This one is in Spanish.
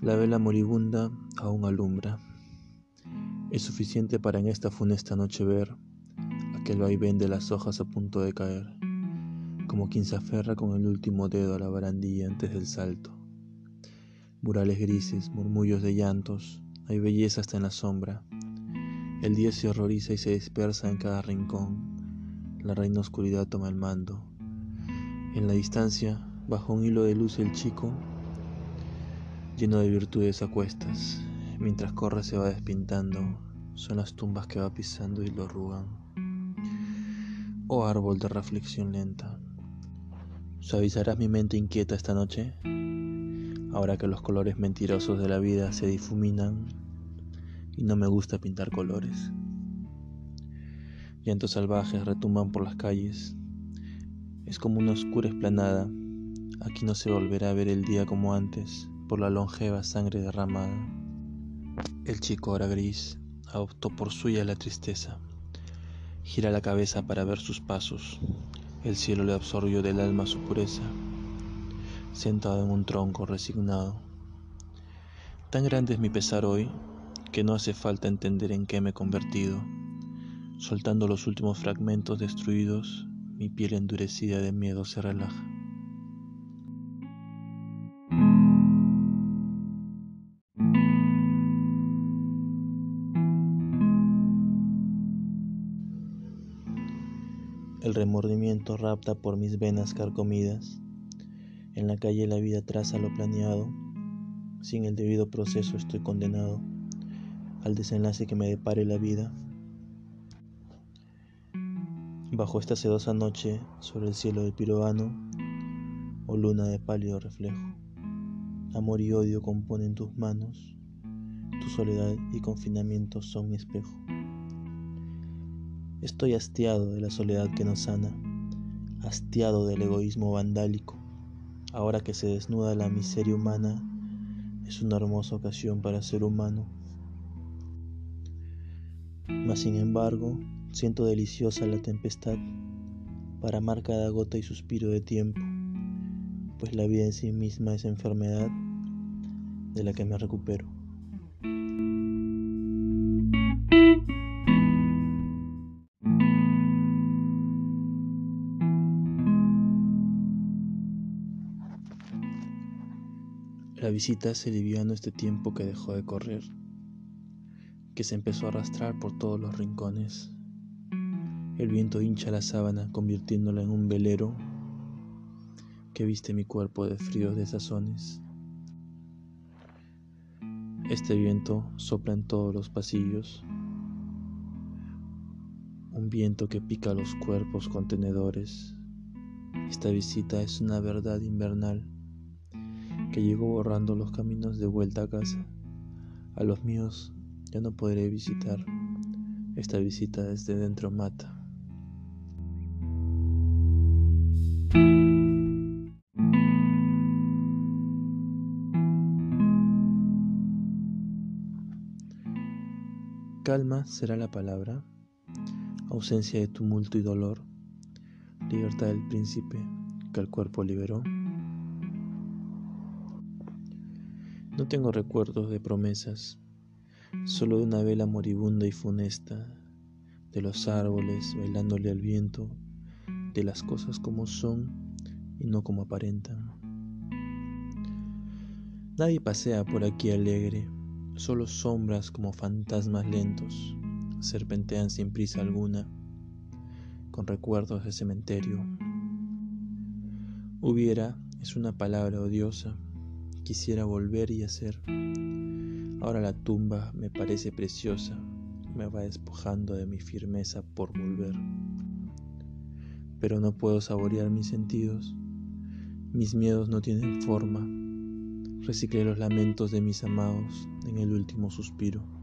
La vela moribunda aún alumbra. Es suficiente para en esta funesta noche ver aquel vaivén de las hojas a punto de caer, como quien se aferra con el último dedo a la barandilla antes del salto. Murales grises, murmullos de llantos, hay belleza hasta en la sombra. El día se horroriza y se dispersa en cada rincón. La reina oscuridad toma el mando. En la distancia, bajo un hilo de luz, el chico lleno de virtudes a cuestas. Mientras corre se va despintando, son las tumbas que va pisando y lo arrugan. Oh árbol de reflexión lenta, ¿suavizarás mi mente inquieta esta noche? Ahora que los colores mentirosos de la vida se difuminan y no me gusta pintar colores. Llantos salvajes retumban por las calles. Es como una oscura esplanada. Aquí no se volverá a ver el día como antes por la longeva sangre derramada. El chico ahora gris adoptó por suya la tristeza. Gira la cabeza para ver sus pasos. El cielo le absorbió del alma su pureza. Sentado en un tronco resignado. Tan grande es mi pesar hoy que no hace falta entender en qué me he convertido. Soltando los últimos fragmentos destruidos, mi piel endurecida de miedo se relaja. El remordimiento rapta por mis venas carcomidas. En la calle la vida traza lo planeado. Sin el debido proceso estoy condenado al desenlace que me depare la vida. Bajo esta sedosa noche, sobre el cielo del pirovano, o luna de pálido reflejo, amor y odio componen tus manos, tu soledad y confinamiento son mi espejo. Estoy hastiado de la soledad que nos sana, hastiado del egoísmo vandálico. Ahora que se desnuda la miseria humana, es una hermosa ocasión para ser humano. Mas sin embargo, siento deliciosa la tempestad para amar cada gota y suspiro de tiempo, pues la vida en sí misma es enfermedad de la que me recupero. La visita se en este tiempo que dejó de correr, que se empezó a arrastrar por todos los rincones. El viento hincha la sábana convirtiéndola en un velero que viste mi cuerpo de fríos desazones. Este viento sopla en todos los pasillos, un viento que pica los cuerpos contenedores. Esta visita es una verdad invernal que llegó borrando los caminos de vuelta a casa. A los míos ya no podré visitar. Esta visita desde dentro mata. Calma será la palabra, ausencia de tumulto y dolor, libertad del príncipe que el cuerpo liberó. No tengo recuerdos de promesas, solo de una vela moribunda y funesta, de los árboles bailándole al viento, de las cosas como son y no como aparentan. Nadie pasea por aquí alegre, solo sombras como fantasmas lentos serpentean sin prisa alguna, con recuerdos de cementerio. Hubiera es una palabra odiosa quisiera volver y hacer. Ahora la tumba me parece preciosa, me va despojando de mi firmeza por volver. Pero no puedo saborear mis sentidos, mis miedos no tienen forma. Reciclé los lamentos de mis amados en el último suspiro.